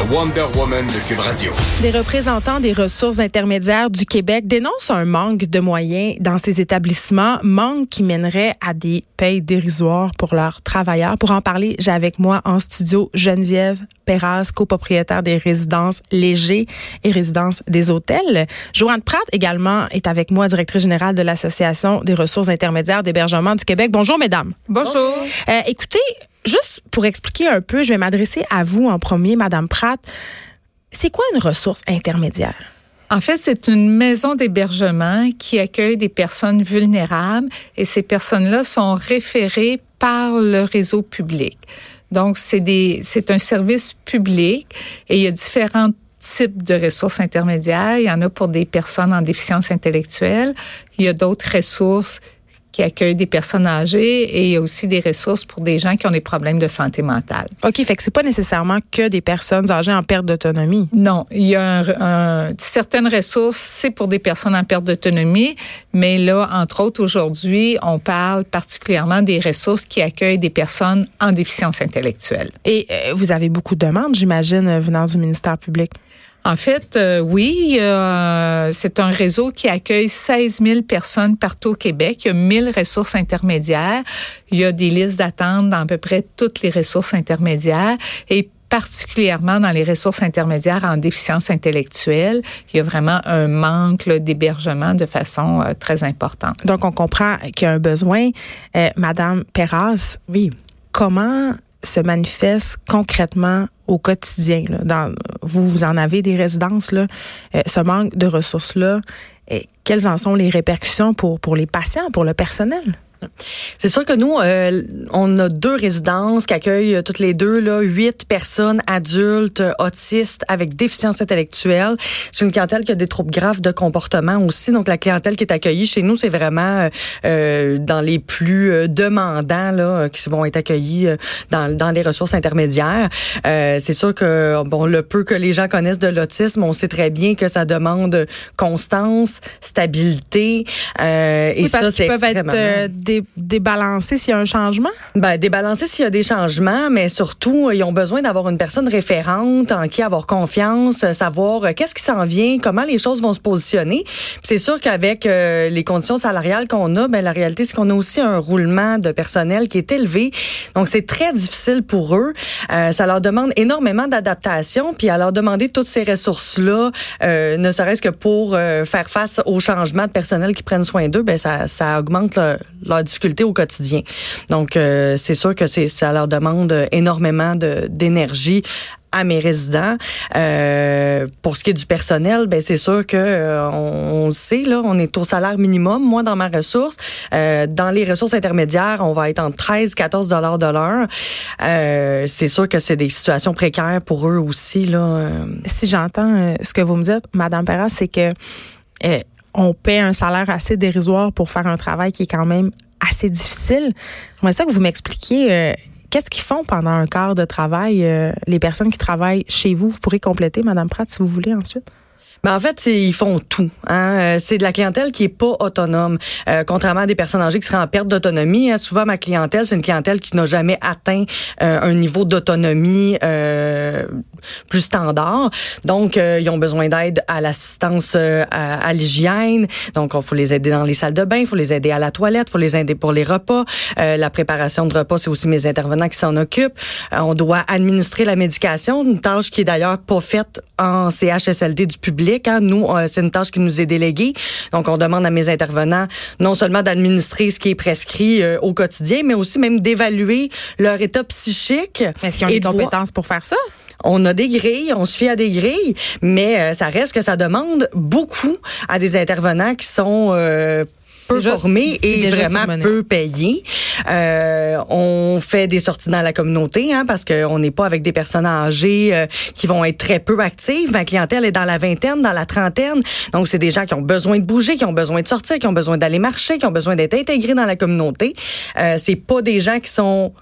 La Wonder Woman de Cube Radio. Des représentants des ressources intermédiaires du Québec dénoncent un manque de moyens dans ces établissements, manque qui mènerait à des payes dérisoires pour leurs travailleurs. Pour en parler, j'ai avec moi en studio Geneviève Perras, copropriétaire des résidences Léger et résidences des hôtels. Joanne Pratt également est avec moi, directrice générale de l'Association des ressources intermédiaires d'hébergement du Québec. Bonjour mesdames. Bonjour. Euh, écoutez, juste pour expliquer un peu, je vais m'adresser à vous en premier, Madame Pratt. C'est quoi une ressource intermédiaire? En fait, c'est une maison d'hébergement qui accueille des personnes vulnérables et ces personnes-là sont référées par le réseau public. Donc, c'est des, c'est un service public et il y a différents types de ressources intermédiaires. Il y en a pour des personnes en déficience intellectuelle. Il y a d'autres ressources qui accueille des personnes âgées et il y a aussi des ressources pour des gens qui ont des problèmes de santé mentale. OK, fait que c'est pas nécessairement que des personnes âgées en perte d'autonomie. Non, il y a un, certaines ressources, c'est pour des personnes en perte d'autonomie, mais là, entre autres, aujourd'hui, on parle particulièrement des ressources qui accueillent des personnes en déficience intellectuelle. Et euh, vous avez beaucoup de demandes, j'imagine, venant du ministère public. En fait, euh, oui, euh, c'est un réseau qui accueille 16 000 personnes partout au Québec. Il y a 1000 ressources intermédiaires. Il y a des listes d'attente dans à peu près toutes les ressources intermédiaires et particulièrement dans les ressources intermédiaires en déficience intellectuelle. Il y a vraiment un manque d'hébergement de façon euh, très importante. Donc, on comprend qu'il y a un besoin. Madame Perras, oui, comment se manifeste concrètement au quotidien. Là, dans, vous, vous en avez des résidences, là, euh, ce manque de ressources-là, quelles en sont les répercussions pour, pour les patients, pour le personnel? C'est sûr que nous, euh, on a deux résidences qui accueillent euh, toutes les deux là, huit personnes adultes autistes avec déficience intellectuelle. C'est une clientèle qui a des troubles graves de comportement aussi. Donc la clientèle qui est accueillie chez nous, c'est vraiment euh, dans les plus demandants là, qui vont être accueillis dans, dans les ressources intermédiaires. c'est sûr que bon, le peu que les gens connaissent de l'autisme, on sait très bien que ça demande constance, stabilité, et ça c'est extrêmement débalancer s'il y a un changement? Ben, débalancer s'il y a des changements, mais surtout, ils ont besoin d'avoir une personne référente en qui avoir confiance, savoir euh, qu'est-ce qui s'en vient, comment les choses vont se positionner. C'est sûr qu'avec euh, les conditions salariales qu'on a, ben, la réalité, c'est qu'on a aussi un roulement de personnel qui est élevé. Donc, c'est très difficile pour eux. Euh, ça leur demande énormément d'adaptation, puis à leur demander toutes ces ressources-là, ne serait-ce que pour faire face aux changements de personnel qui prennent soin d'eux, ben, ça, ça augmente leur difficultés au quotidien. Donc, euh, c'est sûr que ça leur demande énormément d'énergie à mes résidents. Euh, pour ce qui est du personnel, ben c'est sûr que euh, on, le sait là, on est au salaire minimum. Moi, dans ma ressource, euh, dans les ressources intermédiaires, on va être entre 13 14 dollars de l'heure. Euh, c'est sûr que c'est des situations précaires pour eux aussi là. Si j'entends ce que vous me dites, Madame Perra, c'est que on paie un salaire assez dérisoire pour faire un travail qui est quand même assez difficile. J'aimerais ça que vous m'expliquiez euh, qu'est-ce qu'ils font pendant un quart de travail, euh, les personnes qui travaillent chez vous? Vous pourrez compléter, Madame Pratt, si vous voulez ensuite. Ben en fait, ils font tout. Hein. Euh, c'est de la clientèle qui est pas autonome, euh, contrairement à des personnes âgées qui seraient en perte d'autonomie. Hein. Souvent, ma clientèle, c'est une clientèle qui n'a jamais atteint euh, un niveau d'autonomie plus standard. Donc, ils ont besoin d'aide à l'assistance à, l'hygiène. Donc, il faut les aider dans les salles de bain, il faut les aider à la toilette, il faut les aider pour les repas. la préparation de repas, c'est aussi mes intervenants qui s'en occupent. on doit administrer la médication, une tâche qui est d'ailleurs pas faite en CHSLD du public Hein. Nous, euh, c'est une tâche qui nous est déléguée. Donc, on demande à mes intervenants non seulement d'administrer ce qui est prescrit euh, au quotidien, mais aussi même d'évaluer leur état psychique. Est-ce qu'ils ont les compétences pour faire ça? On a des grilles, on se fie à des grilles, mais euh, ça reste que ça demande beaucoup à des intervenants qui sont peu formés et vraiment peu payés. Euh, on fait des sorties dans la communauté hein, parce qu'on n'est pas avec des personnes âgées euh, qui vont être très peu actives. Ma clientèle est dans la vingtaine, dans la trentaine. Donc, c'est des gens qui ont besoin de bouger, qui ont besoin de sortir, qui ont besoin d'aller marcher, qui ont besoin d'être intégrés dans la communauté. Euh, c'est pas des gens qui sont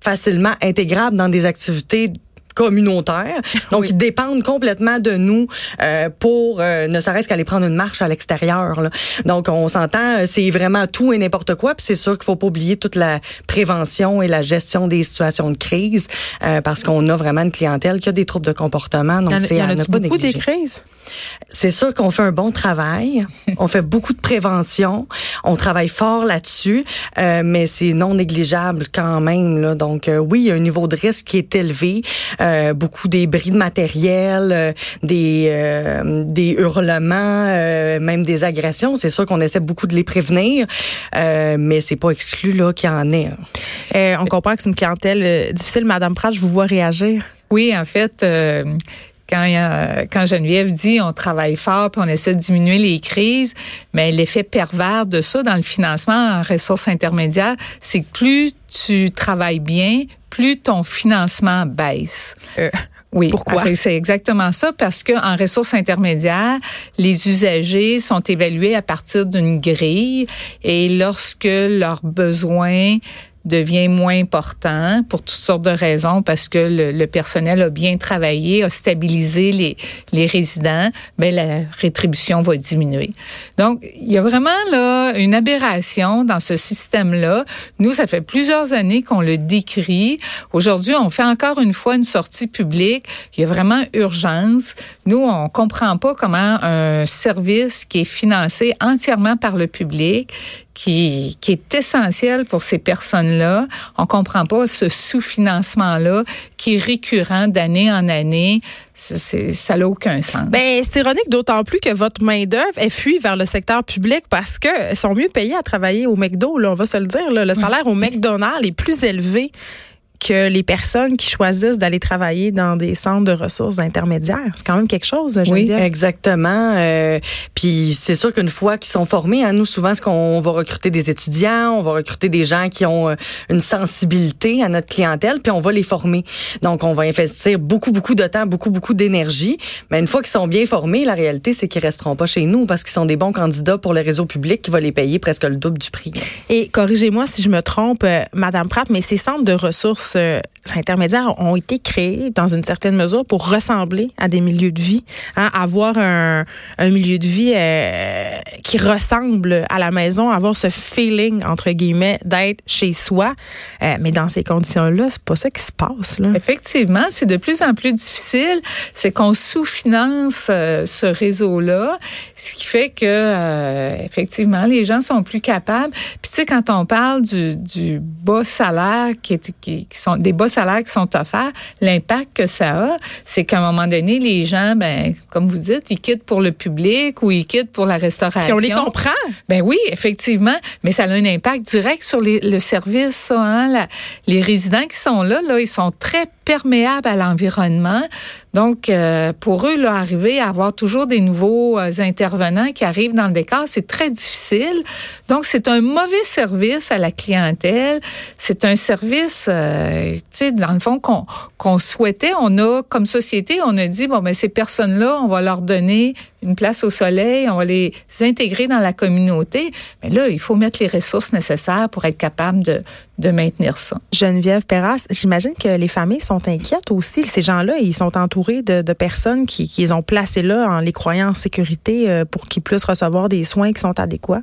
facilement intégrables dans des activités communautaire. Donc, ils dépendent complètement de nous euh, pour euh, ne serait-ce qu'aller prendre une marche à l'extérieur. Donc, on s'entend, euh, c'est vraiment tout et n'importe quoi. Puis c'est sûr qu'il faut pas oublier toute la prévention et la gestion des situations de crise euh, parce qu'on a vraiment une clientèle qui a des troubles de comportement. Donc, c'est à ne pas beaucoup négliger. des crises? C'est sûr qu'on fait un bon travail. on fait beaucoup de prévention. On travaille fort là-dessus, euh, mais c'est non négligeable quand même. Là. Donc euh, oui, il y a un niveau de risque qui est élevé. Euh, beaucoup des bris de matériel, euh, des euh, des hurlements, euh, même des agressions. C'est sûr qu'on essaie beaucoup de les prévenir, euh, mais c'est pas exclu là qu'il y en ait. Euh, on comprend que c'est une clientèle difficile. Madame Pratt, je vous vois réagir. Oui, en fait, euh, quand, euh, quand Geneviève dit on travaille fort puis on essaie de diminuer les crises, mais l'effet pervers de ça dans le financement en ressources intermédiaires, c'est que plus tu travailles bien, plus ton financement baisse. Euh, Oui, Pourquoi? C'est exactement ça parce que en ressources intermédiaires, les usagers sont évalués à partir d'une grille et lorsque leurs besoins devient moins important pour toutes sortes de raisons parce que le, personnel a bien travaillé, a stabilisé les, les résidents, ben la rétribution va diminuer. Donc, il y a vraiment là une aberration dans ce système-là. Nous, ça fait plusieurs années qu'on le décrit. Aujourd'hui, on fait encore une fois une sortie publique. Il y a vraiment urgence. Nous, on comprend pas comment un service qui est financé entièrement par le public, qui, est essentiel pour ces personnes-là. On comprend pas ce sous-financement-là qui est récurrent d'année en année. C'est- ça n'a aucun sens. Ben, c'est ironique d'autant plus que votre main-d'œuvre est fuit vers le secteur public parce que sont mieux payés à travailler au McDo, on va se le dire. Le salaire au McDonald's est plus élevé que les personnes qui choisissent d'aller travailler dans des centres de ressources intermédiaires. C'est quand même quelque chose, Geneviève. Exactement. Euh, puis c'est sûr qu'une fois qu'ils sont formés, hein, nous souvent, ce qu'on va recruter des étudiants, on va recruter des gens qui ont euh, une sensibilité à notre clientèle, puis on va les former. Donc on va investir beaucoup, beaucoup de temps, beaucoup, beaucoup d'énergie. Mais une fois qu'ils sont bien formés, la réalité c'est qu'ils resteront pas chez nous parce qu'ils sont des bons candidats pour le réseau public qui va les payer presque le double du prix. Et corrigez-moi si je me trompe, euh, Madame Pratt, mais ces centres de ressources intermédiaires ont été créés dans une certaine mesure pour ressembler à des milieux de vie, hein, avoir un, milieu de vie euh, qui ressemble à la maison, avoir ce feeling entre guillemets d'être chez soi. Euh, mais dans ces conditions-là, c'est pas ça qui se passe. Effectivement, c'est de plus en plus difficile. C'est qu'on sous-finance euh, ce réseau-là, ce qui fait que effectivement les gens sont plus capables. Puis tu sais, quand on parle du, bas salaire qui, est, qui sont des bas salaires qui sont offerts, l'impact que ça a, c'est qu'à un moment donné, les gens, ben comme vous dites, ils quittent pour le public ou ils quittent pour la restauration. Puis on les comprend. Ben oui, effectivement, mais ça a un impact direct sur les- le service. ça, hein, la- les résidents qui sont là, là, ils sont très perméables à l'environnement. Donc, euh, pour eux, là, arriver à avoir toujours des nouveaux euh, intervenants qui arrivent dans le décor, c'est très difficile. Donc, c'est un mauvais service à la clientèle. C'est un service, euh, tu sais, dans le fond, qu'on qu'on souhaitait. On a, comme société, on a dit, bon, ben ces personnes-là, on va leur donner une place au soleil, on va les intégrer dans la communauté. Mais là, il faut mettre les ressources nécessaires pour être capable de, de maintenir ça. Geneviève Perras, j'imagine que les familles sont inquiètes aussi. Ces gens-là, ils sont entourés de, de personnes qui, qui les ont placés là en les croyant en sécurité euh, pour qu'ils puissent recevoir des soins qui sont adéquats.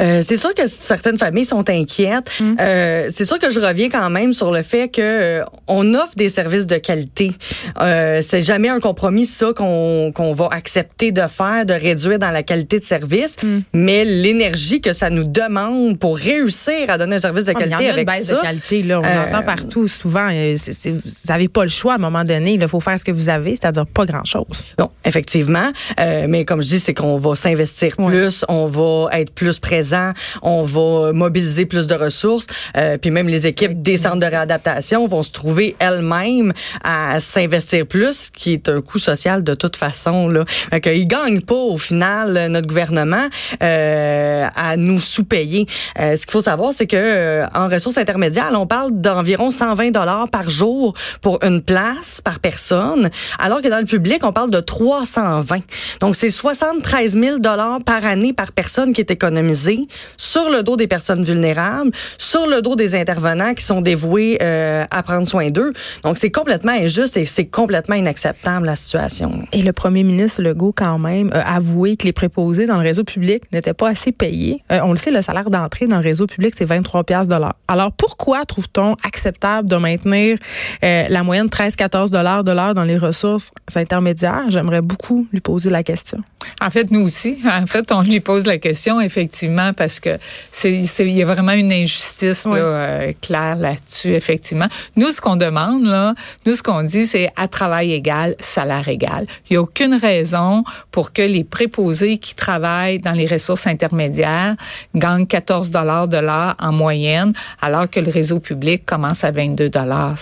Euh, c'est sûr que certaines familles sont inquiètes. Euh, c'est sûr que je reviens quand même sur le fait que euh, on offre des services de qualité. Euh, c'est jamais un compromis ça qu'on qu'on va accepter de faire, de réduire dans la qualité de service, mais l'énergie que ça nous demande pour réussir à donner un service de Ah, mais il y en qualité a une avec baisse ça. de qualité. Là. On euh, entend partout souvent. euh, vous n'avez pas le choix à un moment donné. Il faut faire ce que vous avez, c'est-à-dire pas grand-chose. Non, effectivement. Euh, mais comme je dis, c'est qu'on va s'investir plus, on va être plus présent, on va mobiliser plus de ressources. Euh, puis même les équipes des centres de réadaptation vont se trouver elles-mêmes à s'investir plus, qui est un coût social de toute façon. Là. Fait gagne pas au final notre gouvernement euh, à nous sous-payer. Euh, ce qu'il faut savoir, c'est que euh, en ressources intermédiaires, on parle d'environ 120 dollars par jour pour une place par personne, alors que dans le public, on parle de 320. Donc c'est 73 000 dollars par année par personne qui est économisé sur le dos des personnes vulnérables, sur le dos des intervenants qui sont dévoués euh, à prendre soin d'eux. Donc c'est complètement injuste et c'est complètement inacceptable la situation. Et le premier ministre Legault, quand même, avoué que les préposés dans le réseau public n'étaient pas assez payés. Euh, on le sait, le salaire d'entrée dans le réseau public, c'est 23 pièces. Alors, pourquoi trouve-t-on acceptable de maintenir euh, la moyenne 13-14 dollars de l'heure dans les ressources intermédiaires? J'aimerais beaucoup lui poser la question. En fait, nous aussi, en fait, on lui pose la question, effectivement, parce que c'est, il y a vraiment une injustice là, euh, claire là-dessus, effectivement. Nous, ce qu'on demande, là, nous, ce qu'on dit, c'est à travail égal, salaire égal. Il n'y a aucune raison pour que les préposés qui travaillent dans les ressources intermédiaires gagnent 14 dollars de l'heure en moyenne, alors que le réseau public commence à 22 dollars.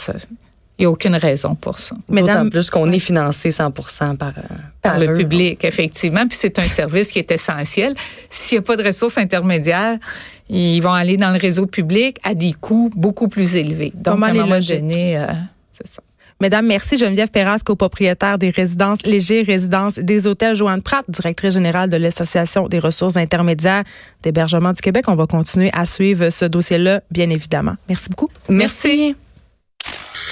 Il n'y a aucune raison pour ça. D'autant plus qu'on est financé 100 par, euh, par, par le public, effectivement. Puis c'est un service qui est essentiel. S'il n'y a pas de ressources intermédiaires, ils vont aller dans le réseau public à des coûts beaucoup plus élevés. Donc, à un moment donné, euh, c'est ça. Mesdames, merci Geneviève Perras, copropriétaire des résidences Léger Résidences des hôtels Joanne Pratt, directrice générale de l'Association des ressources intermédiaires d'hébergement du Québec. On va continuer à suivre ce dossier-là, bien évidemment. Merci beaucoup. Merci.